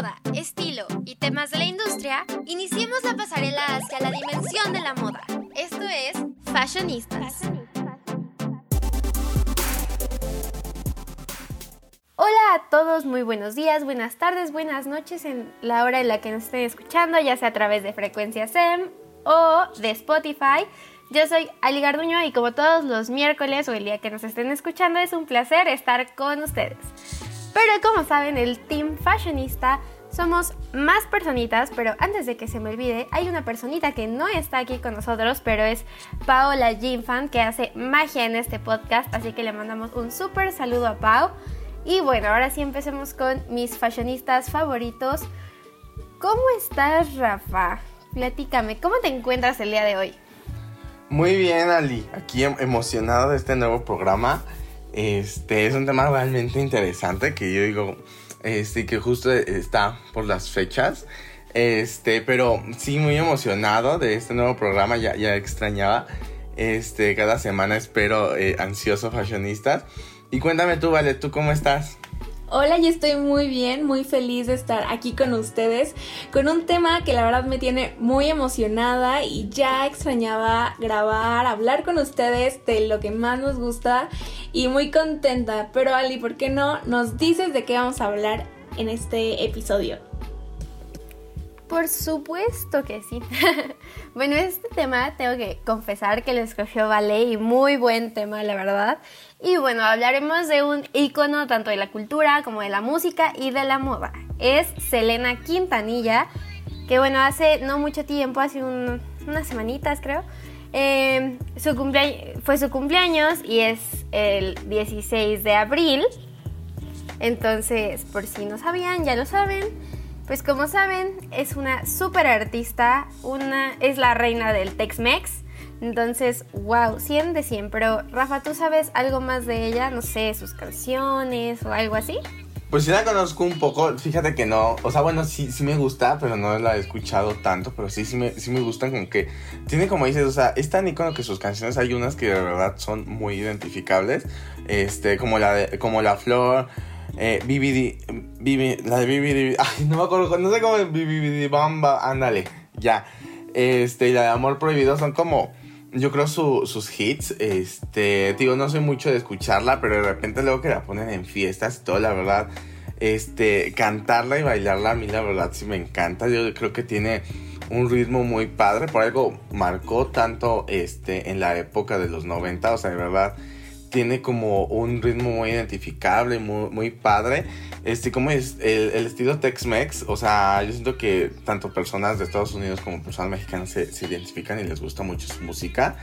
moda, estilo y temas de la industria, iniciemos la pasarela hacia la dimensión de la moda. Esto es Fashionistas. Hola a todos, muy buenos días, buenas tardes, buenas noches en la hora en la que nos estén escuchando, ya sea a través de Frecuencia SEM o de Spotify. Yo soy Ali Garduño y como todos los miércoles o el día que nos estén escuchando es un placer estar con ustedes. Pero como saben, el Team Fashionista somos más personitas, pero antes de que se me olvide, hay una personita que no está aquí con nosotros, pero es Paola Jinfan, que hace magia en este podcast, así que le mandamos un súper saludo a Pau. Y bueno, ahora sí empecemos con mis fashionistas favoritos. ¿Cómo estás, Rafa? Platícame, ¿cómo te encuentras el día de hoy? Muy bien, Ali. Aquí em- emocionado de este nuevo programa. Este es un tema realmente interesante que yo digo, este, que justo está por las fechas. Este, pero sí, muy emocionado de este nuevo programa. Ya, ya extrañaba. Este, cada semana espero eh, ansioso fashionistas. Y cuéntame tú, Vale, ¿tú cómo estás? Hola, yo estoy muy bien, muy feliz de estar aquí con ustedes con un tema que la verdad me tiene muy emocionada y ya extrañaba grabar, hablar con ustedes de lo que más nos gusta y muy contenta. Pero Ali, ¿por qué no nos dices de qué vamos a hablar en este episodio? Por supuesto que sí. bueno, este tema tengo que confesar que lo escogió Vale y muy buen tema, la verdad. Y bueno, hablaremos de un icono tanto de la cultura como de la música y de la moda. Es Selena Quintanilla, que bueno, hace no mucho tiempo, hace unas semanitas creo, eh, su fue su cumpleaños y es el 16 de abril. Entonces, por si no sabían, ya lo saben. Pues como saben, es una super artista, una, es la reina del Tex-Mex. Entonces, wow, 100 de 100. Pero Rafa, ¿tú sabes algo más de ella? No sé, sus canciones o algo así. Pues sí la conozco un poco, fíjate que no, o sea, bueno, sí, sí me gusta, pero no la he escuchado tanto, pero sí, sí me, sí me gustan como que tiene como dices, o sea, es tan icono que sus canciones hay unas que de verdad son muy identificables, este, como la, de, como la Flor, eh, BBD, la de BBD, ay, no me acuerdo, no sé cómo es Bamba, ándale, ya. Este, y la de Amor Prohibido son como, yo creo sus hits, este, digo, no soy mucho de escucharla, pero de repente luego que la ponen en fiestas y todo, la verdad, este, cantarla y bailarla a mí la verdad sí me encanta, yo creo que tiene un ritmo muy padre, por algo marcó tanto, este, en la época de los 90, o sea, de verdad, tiene como un ritmo muy identificable, muy, muy padre. Este, como es el, el estilo Tex-Mex, o sea, yo siento que tanto personas de Estados Unidos como personas mexicanas se, se identifican y les gusta mucho su música.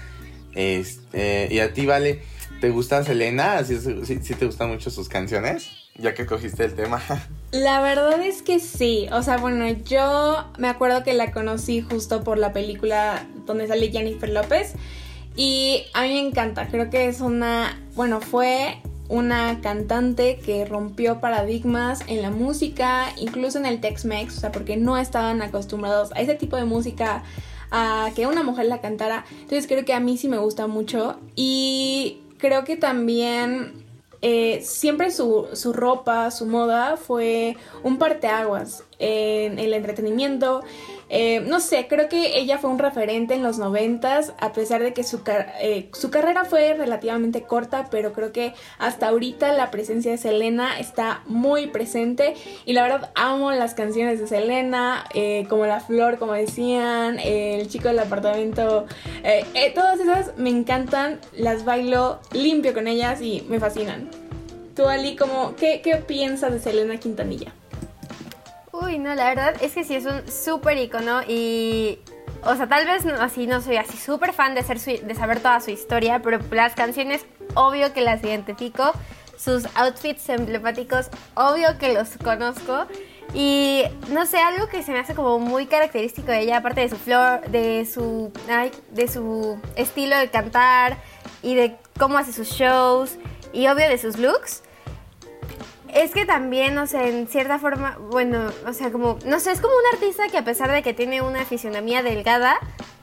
Este, y a ti, Vale, ¿te gusta Selena? ¿Sí, sí, sí te gustan mucho sus canciones? Ya que cogiste el tema. La verdad es que sí. O sea, bueno, yo me acuerdo que la conocí justo por la película donde sale Jennifer López. Y a mí me encanta, creo que es una, bueno, fue una cantante que rompió paradigmas en la música, incluso en el Tex-Mex, o sea, porque no estaban acostumbrados a ese tipo de música, a que una mujer la cantara. Entonces creo que a mí sí me gusta mucho y creo que también eh, siempre su, su, ropa, su moda fue un parteaguas en el entretenimiento. Eh, no sé, creo que ella fue un referente en los noventas, a pesar de que su, eh, su carrera fue relativamente corta, pero creo que hasta ahorita la presencia de Selena está muy presente y la verdad amo las canciones de Selena, eh, como La Flor, como decían, El Chico del Apartamento, todas esas me encantan, las bailo limpio con ellas y me fascinan. Tú, Ali, ¿qué, ¿qué piensas de Selena Quintanilla? Uy, no, la verdad es que sí es un súper icono y. O sea, tal vez así no soy así súper fan de, ser su, de saber toda su historia, pero las canciones, obvio que las identifico. Sus outfits emblemáticos, obvio que los conozco. Y no sé, algo que se me hace como muy característico de ella, aparte de su flor, de su, ay, de su estilo de cantar y de cómo hace sus shows y obvio de sus looks, es que también, o sea, en cierta forma, bueno, o sea, como, no sé, es como un artista que a pesar de que tiene una fisionomía delgada,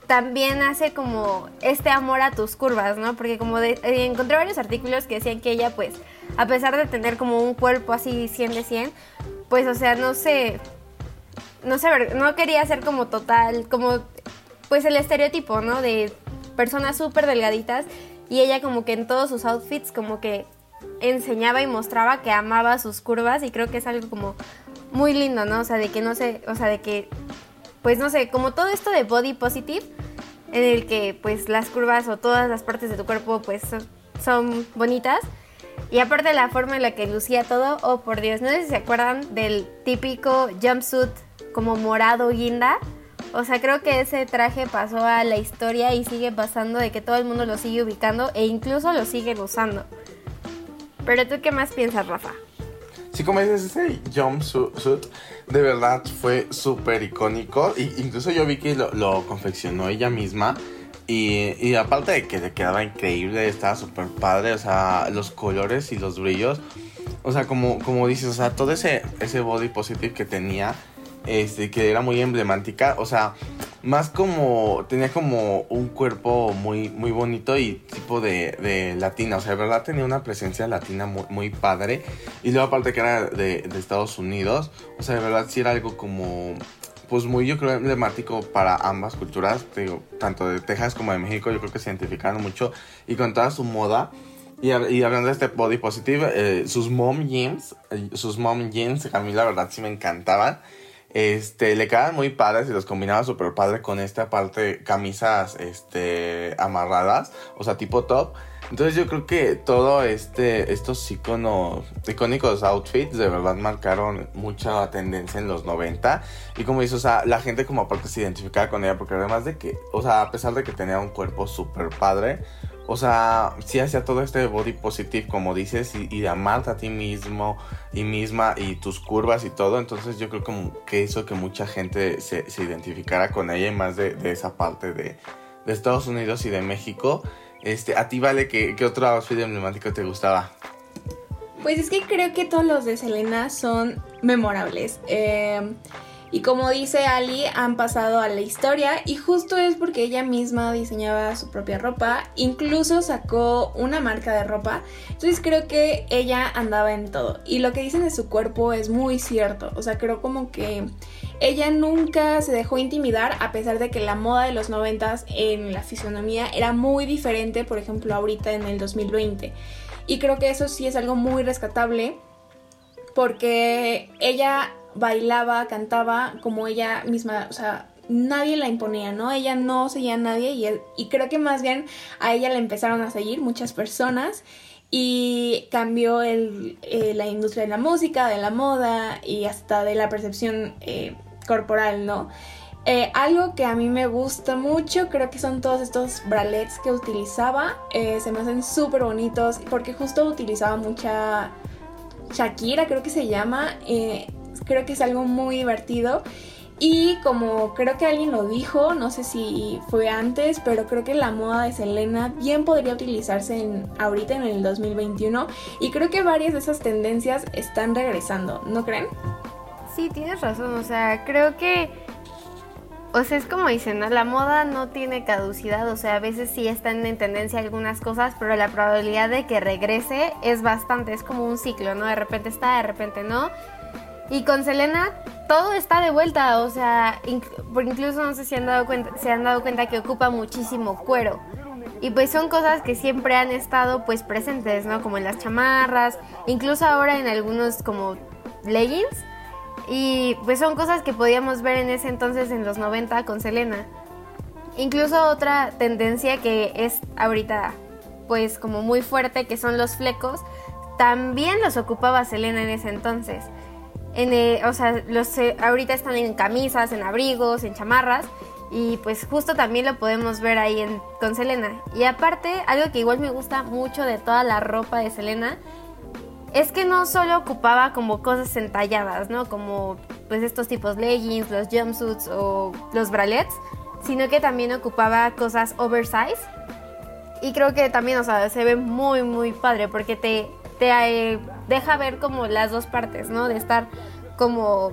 también hace como este amor a tus curvas, ¿no? Porque como de, eh, encontré varios artículos que decían que ella, pues, a pesar de tener como un cuerpo así 100 de 100, pues, o sea, no se, no sé, no quería ser como total, como pues el estereotipo, ¿no? De personas súper delgaditas y ella como que en todos sus outfits como que enseñaba y mostraba que amaba sus curvas y creo que es algo como muy lindo, ¿no? O sea, de que no sé, o sea, de que, pues no sé, como todo esto de body positive, en el que pues las curvas o todas las partes de tu cuerpo pues son, bonitas. Y aparte la forma en la que lucía todo, oh por Dios, no sé si se acuerdan del típico jumpsuit como morado guinda. O sea, creo que ese traje pasó a la historia y sigue pasando de que todo el mundo lo sigue ubicando e incluso lo siguen usando. Pero tú qué más piensas, Rafa? Sí, como dices, ese jumpsuit de verdad fue súper icónico. Y incluso yo vi que lo, confeccionó ella misma. Y, aparte de que le quedaba increíble, estaba súper padre. O sea, los colores y los brillos. O sea, como, como dices, o sea, todo ese, ese body positive que tenía este, que era muy emblemática, o sea, más como, tenía como un cuerpo muy, muy bonito y tipo de, latina, o sea, de verdad tenía una presencia latina muy, padre, y luego aparte que era de, Estados Unidos, o sea, de verdad sí era algo como, pues muy yo creo emblemático para ambas culturas, digo, tanto de Texas como de México, yo creo que se identificaron mucho, y con toda su moda, y, hablando de este body positive, eh, sus mom jeans, eh, sus mom jeans, a mí la verdad sí me encantaban. Este, le quedaban muy padres y los combinaba súper padre con esta parte camisas, este, amarradas, o sea, tipo top. Entonces yo creo que todo este, estos icónicos outfits de verdad marcaron mucha tendencia en los 90. Y como dices, o sea, la gente como aparte se identificaba con ella porque además de que, o sea, a pesar de que tenía un cuerpo súper padre, o sea, sí hacía todo este body positive, como dices, y, de amarte a ti mismo y misma y tus curvas y todo. Entonces yo creo como que hizo que mucha gente se, identificara con ella y más de, esa parte de, Estados Unidos y de México. Este, a ti, Vale, ¿qué, qué otro outfit emblemático te gustaba? Pues es que creo que todos los de Selena son memorables. Eh, y como dice Ali, han pasado a la historia y justo es porque ella misma diseñaba su propia ropa, incluso sacó una marca de ropa, entonces creo que ella andaba en todo. Y lo que dicen de su cuerpo es muy cierto, o sea, creo como que ella nunca se dejó intimidar a pesar de que la moda de los noventas en la fisonomía era muy diferente, por ejemplo, ahorita en el 2020. Y creo que eso sí es algo muy rescatable porque ella bailaba, cantaba como ella misma, o sea, nadie la imponía, ¿no? Ella no seguía a nadie y, y creo que más bien a ella la empezaron a seguir muchas personas y cambió el, eh, la industria de la música, de la moda y hasta de la percepción eh, corporal, ¿no? Eh, algo que a mí me gusta mucho, creo que son todos estos bralets que utilizaba, se me hacen súper bonitos porque justo utilizaba mucha Shakira, creo que se llama, creo que es algo muy divertido. Y como creo que alguien lo dijo, no sé si fue antes, pero creo que la moda de Selena bien podría utilizarse en, ahorita en el 2021 y creo que varias de esas tendencias están regresando, ¿no creen? Sí, tienes razón, o sea, creo que, o sea, es como dicen, ¿no? la moda no tiene caducidad, o sea, a veces sí están en tendencia algunas cosas, pero la probabilidad de que regrese es bastante, es como un ciclo, ¿no? De repente está, de repente no y con Selena todo está de vuelta, o sea, incluso no sé si han dado cuenta, se han dado cuenta que ocupa muchísimo cuero. Y pues son cosas que siempre han estado pues presentes, ¿no? Como en las chamarras, incluso ahora en algunos como leggings. Y pues son cosas que podíamos ver en ese entonces en los 90 con Selena. Incluso otra tendencia que es ahorita pues como muy fuerte, que son los flecos, también los ocupaba Selena en ese entonces. Eh, o sea, los, eh, ahorita están en camisas, en abrigos, en chamarras. Y pues justo también lo podemos ver ahí en, con Selena. Y aparte, algo que igual me gusta mucho de toda la ropa de Selena es que no solo ocupaba como cosas entalladas, ¿no? Como pues estos tipos leggings, los jumpsuits o los bralets, sino que también ocupaba cosas oversize. Y creo que también, o sea, se ve muy, muy padre porque te, te eh, deja ver como las dos partes, ¿no? De estar como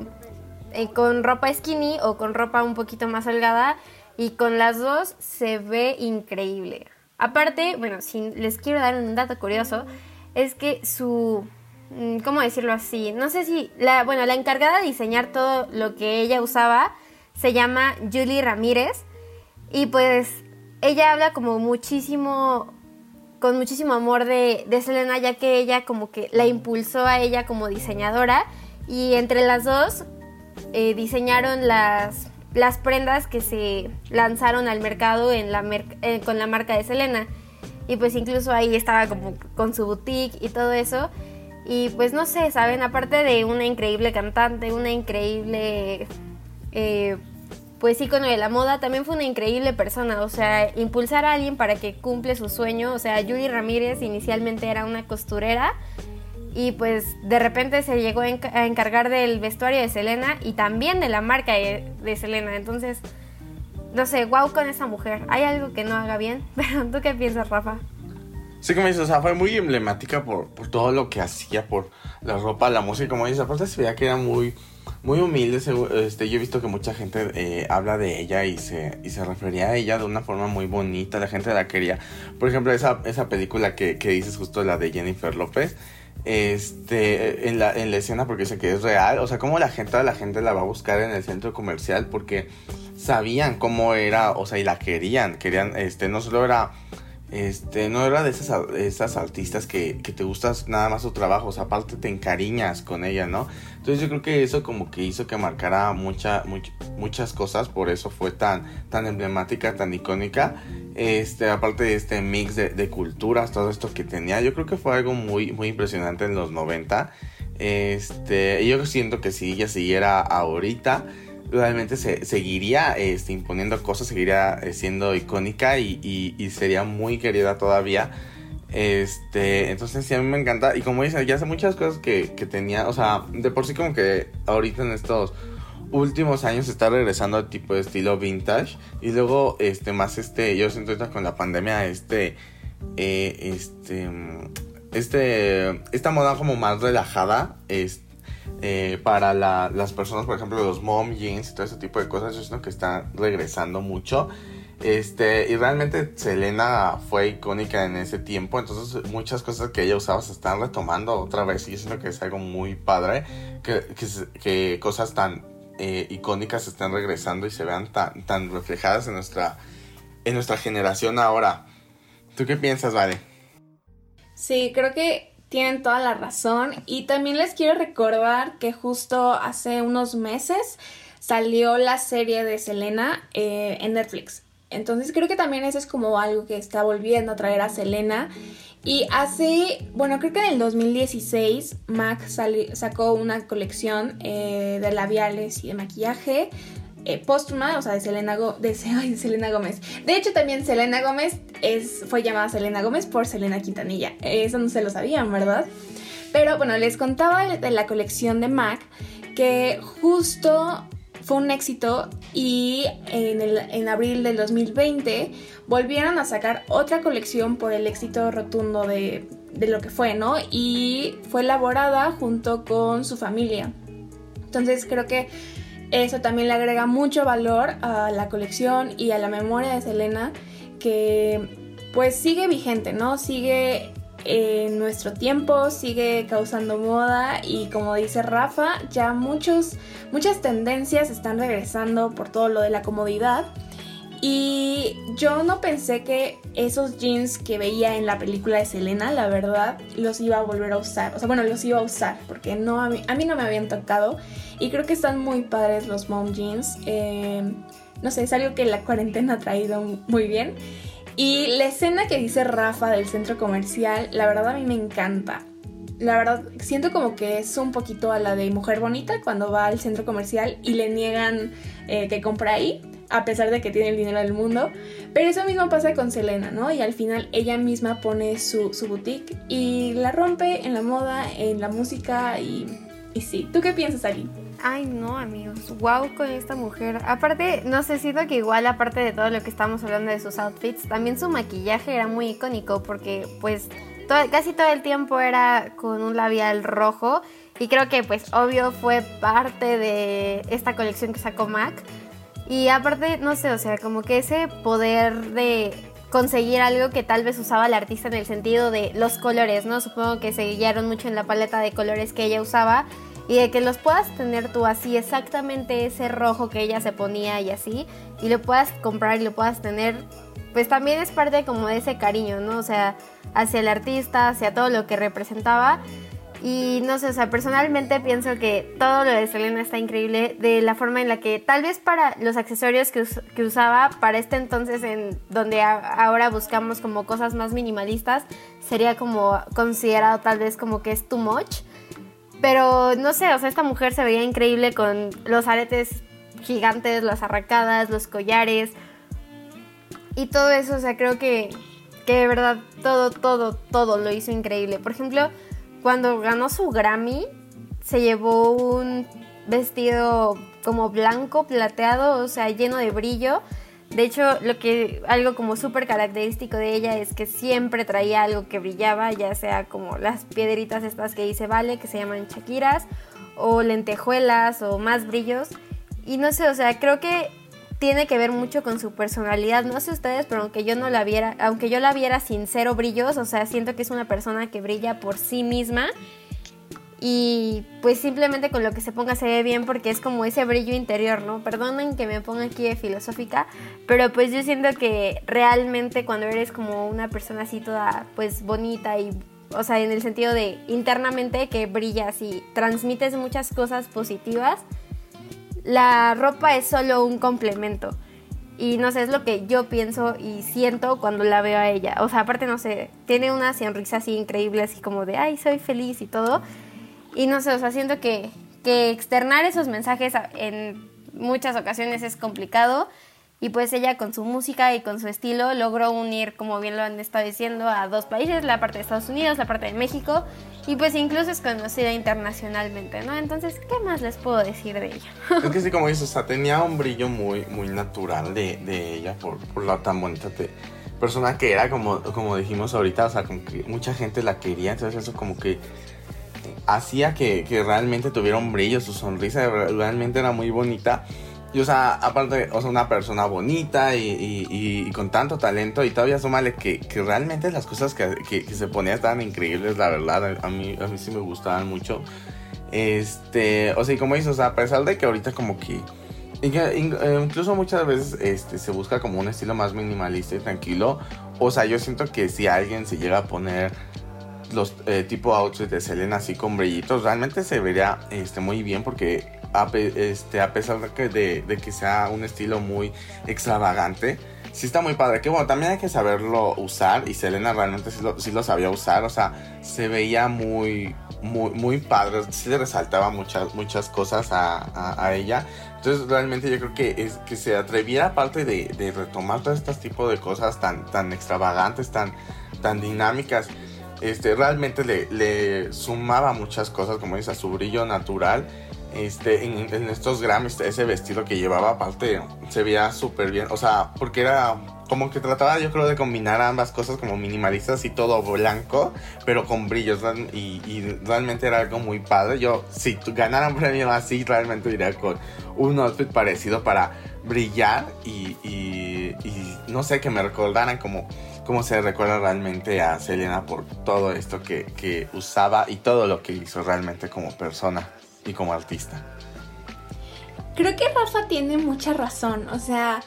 eh, con ropa skinny o con ropa un poquito más holgada y con las dos se ve increíble. Aparte, bueno, si les quiero dar un dato curioso, es que su mm, ¿cómo decirlo así? No sé si, la, bueno, la encargada de diseñar todo lo que ella usaba se llama Julie Ramírez y pues ella habla como muchísimo, con muchísimo amor de, de Selena ya que ella como que la impulsó a ella como diseñadora y entre las dos eh, diseñaron las, las prendas que se lanzaron al mercado en la eh, con la marca de Selena. Y pues incluso ahí estaba como con su boutique y todo eso. Y pues no sé, ¿saben? Aparte de una increíble cantante, una increíble eh, pues ícono de la moda, también fue una increíble persona. O sea, impulsar a alguien para que cumple su sueño. O sea, Yuri Ramírez inicialmente era una costurera y pues de repente se llegó a encargar del vestuario de Selena y también de la marca de, Selena. Entonces, no sé, wow con esa mujer. Hay algo que no haga bien, pero ¿tú qué piensas, Rafa? Sí, como dices, o sea, fue muy emblemática por, por todo lo que hacía, por la ropa, la música, como dices, aparte se veía que era muy, muy humilde. Este, yo he visto que mucha gente eh, habla de ella y se, y se refería a ella de una forma muy bonita, la gente la quería. Por ejemplo, esa, esa película que, que dices justo, la de Jennifer López, este en la, en la escena porque dice que es real. O sea, como la gente, la gente la va a buscar en el centro comercial porque sabían cómo era, o sea, y la querían. Querían, este, no solo era este, no era de esas, artistas que, te gustas nada más su trabajo, aparte te encariñas con ella, ¿no? Entonces yo creo que eso como que hizo que marcara mucha, muchas cosas, por eso fue tan, emblemática, tan icónica. Este, aparte de este mix de, de culturas, todo esto que tenía, yo creo que fue algo muy, muy impresionante en los 90. Este, yo siento que si ella siguiera ahorita, realmente se, seguiría este, imponiendo cosas, seguiría eh, siendo icónica y, sería muy querida todavía. Este, entonces sí, a mí me encanta. Y como dice, ya hace muchas cosas que, tenía, o sea, de por sí como que ahorita en estos últimos años está regresando al tipo de estilo vintage. Y luego, este, más este, yo siento ahorita con la pandemia, este, eh, este, este, esta moda como más relajada, este eh, para las personas, por ejemplo, los mom jeans y todo ese tipo de cosas, yo siento que están regresando mucho. Este, y realmente Selena fue icónica en ese tiempo, entonces muchas cosas que ella usaba se están retomando otra vez y yo siento que es algo muy padre, que, que, cosas tan eh, icónicas estén regresando y se vean tan, tan reflejadas en nuestra, en nuestra generación ahora. ¿Tú qué piensas, Vale? Sí, creo que tienen toda la razón. Y también les quiero recordar que justo hace unos meses salió la serie de Selena eh, en Netflix. Entonces creo que también eso es como algo que está volviendo a traer a Selena. Y hace, bueno, creo que en el 2016 MAC sacó una colección eh, de labiales y de maquillaje eh, póstuma, o sea, de Selena, de, Selena Gómez. De hecho, también Selena Gómez es, fue llamada Selena Gómez por Selena Quintanilla. Eso no se lo sabían, ¿verdad? Pero bueno, les contaba de la colección de MAC que justo fue un éxito y en, el, en abril del 2020 volvieron a sacar otra colección por el éxito rotundo de, de lo que fue, ¿no? Y fue elaborada junto con su familia. Entonces creo que eso también le agrega mucho valor a la colección y a la memoria de Selena que pues sigue vigente, ¿no? Sigue en nuestro tiempo, sigue causando moda y como dice Rafa, ya muchos, muchas tendencias están regresando por todo lo de la comodidad. Y yo no pensé que esos jeans que veía en la película de Selena, la verdad, los iba a volver a usar. O sea, bueno, los iba a usar porque no, a, mí, a mí no me habían tocado. Y creo que están muy padres los mom jeans. Eh, no sé, es algo que la cuarentena ha traído muy bien. Y la escena que dice Rafa del centro comercial, la verdad a mí me encanta. La verdad, siento como que es un poquito a la de Mujer Bonita cuando va al centro comercial y le niegan eh, que compra ahí a pesar de que tiene el dinero del mundo. Pero eso mismo pasa con Selena, ¿no? Y al final ella misma pone su, boutique y la rompe en la moda, en la música y, y sí. ¿Tú qué piensas, Ali? Ay, no, amigos. Wow con esta mujer. Aparte, no sé, siento que igual, aparte de todo lo que estamos hablando de sus outfits, también su maquillaje era muy icónico porque, pues, casi todo el tiempo era con un labial rojo. Y creo que, pues, obvio fue parte de esta colección que sacó MAC. Y aparte, no sé, o sea, como que ese poder de conseguir algo que tal vez usaba el artista en el sentido de los colores, ¿no? Supongo que se guiaron mucho en la paleta de colores que ella usaba y de que los puedas tener tú así, exactamente ese rojo que ella se ponía y así, y lo puedas comprar y lo puedas tener, pues también es parte como de ese cariño, ¿no? O sea, hacia el artista, hacia todo lo que representaba. Y no sé, o sea, personalmente pienso que todo lo de Selena está increíble de la forma en la que tal vez para los accesorios que, que usaba para este entonces en donde ahora buscamos como cosas más minimalistas, sería como considerado tal vez como que es too much. Pero no sé, o sea, esta mujer se veía increíble con los aretes gigantes, las arracadas, los collares y todo eso, o sea, creo que, que de verdad todo, todo, todo lo hizo increíble. Por ejemplo, cuando ganó su Grammy, se llevó un vestido como blanco, plateado, o sea, lleno de brillo. De hecho, lo que algo como súper característico de ella es que siempre traía algo que brillaba, ya sea como las piedritas estas que dice Vale, que se llaman chaquiras, o lentejuelas, o más brillos. Y no sé, o sea, creo que tiene que ver mucho con su personalidad. No sé ustedes, pero aunque yo no la viera, aunque yo la viera sin cero brillos, o sea, siento que es una persona que brilla por sí misma. Y pues simplemente con lo que se ponga se ve bien porque es como ese brillo interior, ¿no? Perdonen que me ponga aquí de filosófica, pero pues yo siento que realmente cuando eres como una persona así toda pues bonita y, o sea, en el sentido de internamente que brillas y transmites muchas cosas positivas, la ropa es solo un complemento. Y no sé, es lo que yo pienso y siento cuando la veo a ella. O sea, aparte, no sé, tiene una sonrisa así increíble, así como de, ay, soy feliz y todo. Y no sé, o sea, siento que, que externar esos mensajes en muchas ocasiones es complicado y pues ella con su música y con su estilo logró unir, como bien lo han estado diciendo, a dos países, la parte de Estados Unidos, la parte de México, y pues incluso es conocida internacionalmente, ¿no? Entonces, ¿qué más les puedo decir de ella? Es que sí, como dices, o sea, tenía un brillo muy, muy natural de, de ella por, por la tan bonita persona que era, como, como dijimos ahorita, o sea, como mucha gente la quería, entonces eso como que hacía que, que realmente tuviera un brillo, su sonrisa realmente era muy bonita. Y, o sea, aparte, o sea, una persona bonita y, con tanto talento. Y todavía súmale que, que realmente las cosas que, que, se ponía estaban increíbles, la verdad. A mí, a mí sí me gustaban mucho. Este, o sea, y como dices, o sea, a pesar de que ahorita como que... Eh, incluso muchas veces este, se busca como un estilo más minimalista y tranquilo. O sea, yo siento que si alguien se llega a poner los eh, tipo outfits de Selena así con brillitos, realmente se vería este, muy bien porque a, este, pesar de que, de, que sea un estilo muy extravagante, sí está muy padre. Que bueno, también hay que saberlo usar y Selena realmente sí lo, sabía usar, o sea, se veía muy, muy, muy padre, sí le resaltaba muchas, muchas cosas a, ella. Entonces realmente yo creo que, es, que se atreviera aparte de, de retomar todo este tipo de cosas tan, tan extravagantes, tan, tan dinámicas. Este, realmente le, le sumaba muchas cosas, como dice, a su brillo natural este, en, estos Grammys, ese vestido que llevaba, aparte, se veía súper bien. O sea, porque era como que trataba, yo creo, de combinar ambas cosas como minimalistas y todo blanco, pero con brillos. Y, realmente era algo muy padre. Yo, si ganara un premio así, realmente iría con un outfit parecido para brillar y, no sé, que me recordaran como cómo se recuerda realmente a Selena por todo esto que, que usaba y todo lo que hizo realmente como persona y como artista. Creo que Rafa tiene mucha razón, o sea,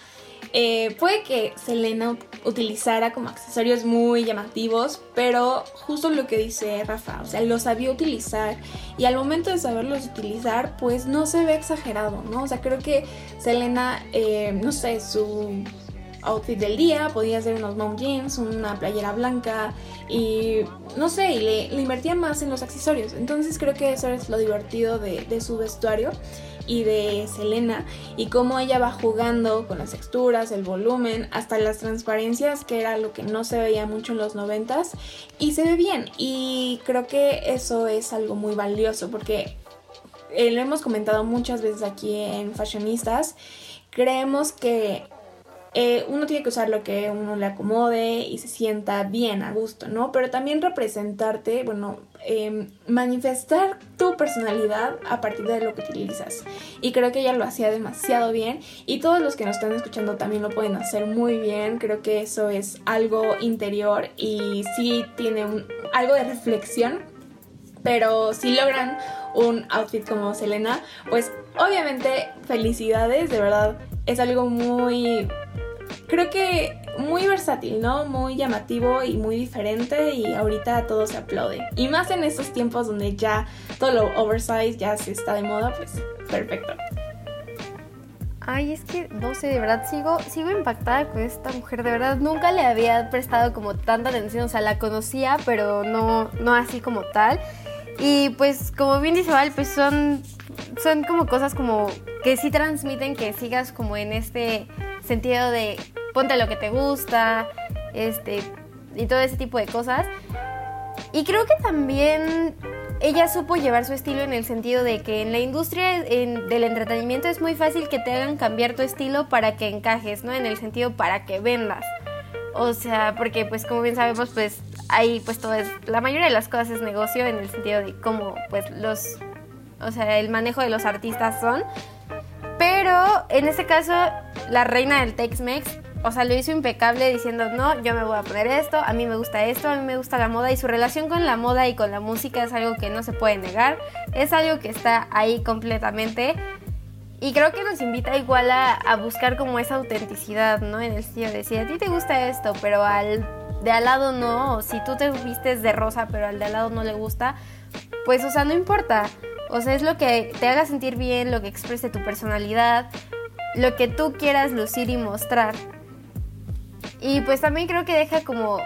eh, puede que Selena utilizara como accesorios muy llamativos, pero justo lo que dice Rafa, o sea, lo sabía utilizar y al momento de saberlos utilizar, pues no se ve exagerado, ¿no? O sea, creo que Selena, eh, no sé, su outfit del día, podía ser unos mom jeans, una playera blanca y no sé, y le, invertía más en los accesorios. Entonces creo que eso es lo divertido de, su vestuario y de Selena y cómo ella va jugando con las texturas, el volumen, hasta las transparencias, que era lo que no se veía mucho en los noventas y se ve bien y creo que eso es algo muy valioso porque eh, lo hemos comentado muchas veces aquí en Fashionistas, creemos que eh, uno tiene que usar lo que uno le acomode y se sienta bien, a gusto, ¿no? Pero también representarte, bueno, em, manifestar tu personalidad a partir de lo que utilizas. Y creo que ella lo hacía demasiado bien y todos los que nos están escuchando también lo pueden hacer muy bien. Creo que eso es algo interior y sí tiene algo de reflexión. Pero si logran un outfit como Selena, pues obviamente felicidades, de verdad es algo muy creo que muy versátil, ¿no? Muy llamativo y muy diferente y ahorita todo se aplaude. Y más en estos tiempos donde ya todo lo oversize ya se está de moda, pues perfecto. Ay, es que no sé, de verdad sigo, sigo impactada con esta mujer, de verdad nunca le había prestado como tanta atención, o sea, la conocía, pero no, no así como tal. Y pues como bien dice Val, pues son, son como cosas como que sí transmiten que sigas como en este sentido de ponte lo que te gusta, este, y todo ese tipo de cosas. Y creo que también ella supo llevar su estilo en el sentido de que en la industria del entretenimiento es muy fácil que te hagan cambiar tu estilo para que encajes, ¿no? En el sentido para que vendas. O sea, porque pues como bien sabemos, pues ahí pues todo es, la mayoría de las cosas es negocio en el sentido de cómo pues los, o sea, el manejo de los artistas son. Pero en este caso, la reina del Tex-Mex, o sea, lo hizo impecable diciendo, no, yo me voy a poner esto, a mí me gusta esto, a mí me gusta la moda y su relación con la moda y con la música es algo que no se puede negar, es algo que está ahí completamente. Y creo que nos invita igual a, buscar como esa autenticidad, ¿no? En el sentido de si a ti te gusta esto, pero al de al lado no, o si tú te vistes de rosa, pero al de al lado no le gusta, pues, o sea, no importa. O sea, es lo que te haga sentir bien, lo que exprese tu personalidad, lo que tú quieras lucir y mostrar. Y pues también creo que deja como,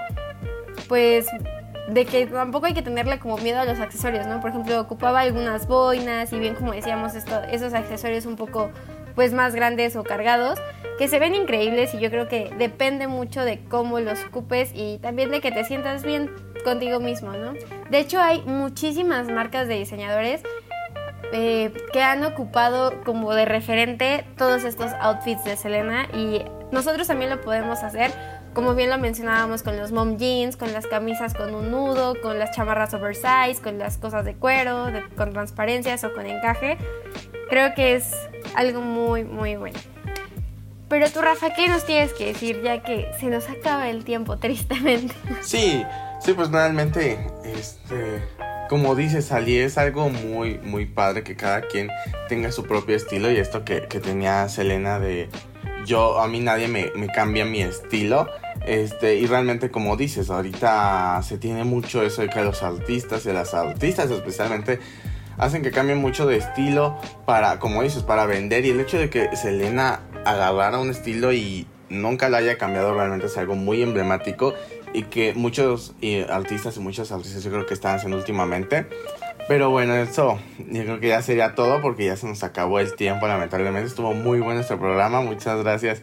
pues, de que tampoco hay que tenerle como miedo a los accesorios, ¿no? Por ejemplo, ocupaba algunas boinas y bien como decíamos, esto, esos accesorios un poco pues más grandes o cargados, que se ven increíbles y yo creo que depende mucho de cómo los ocupes y también de que te sientas bien contigo mismo, ¿no? De hecho hay muchísimas marcas de diseñadores eh, que han ocupado como de referente todos estos outfits de Selena y nosotros también lo podemos hacer, como bien lo mencionábamos con los mom jeans, con las camisas con un nudo, con las chamarras oversize, con las cosas de cuero, con transparencias o con encaje. Creo que es algo muy, muy bueno. Pero tú, Rafa, ¿qué nos tienes que decir ya que se nos acaba el tiempo, tristemente? Sí, sí, pues realmente, este como dices, Ali, es algo muy, muy padre que cada quien tenga su propio estilo. Y esto que, tenía Selena de yo, a mí nadie me, cambia mi estilo. Este, y realmente como dices, ahorita se tiene mucho eso de que los artistas y las artistas especialmente hacen que cambien mucho de estilo para, como dices, para vender. Y el hecho de que Selena agarrara un estilo y nunca lo haya cambiado realmente es algo muy emblemático y que muchos artistas y muchos artistas yo creo que están haciendo últimamente. Pero bueno, eso yo creo que ya sería todo porque ya se nos acabó el tiempo, lamentablemente. Estuvo muy bueno este programa. Muchas gracias,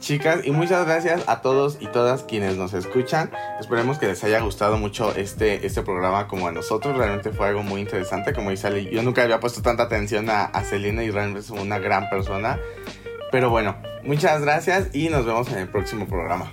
chicas. Y muchas gracias a todos y todas quienes nos escuchan. Esperemos que les haya gustado mucho este, este programa como a nosotros. Realmente fue algo muy interesante. Como dice Ali, yo nunca había puesto tanta atención a, a Selena y realmente es una gran persona. Pero bueno, muchas gracias y nos vemos en el próximo programa.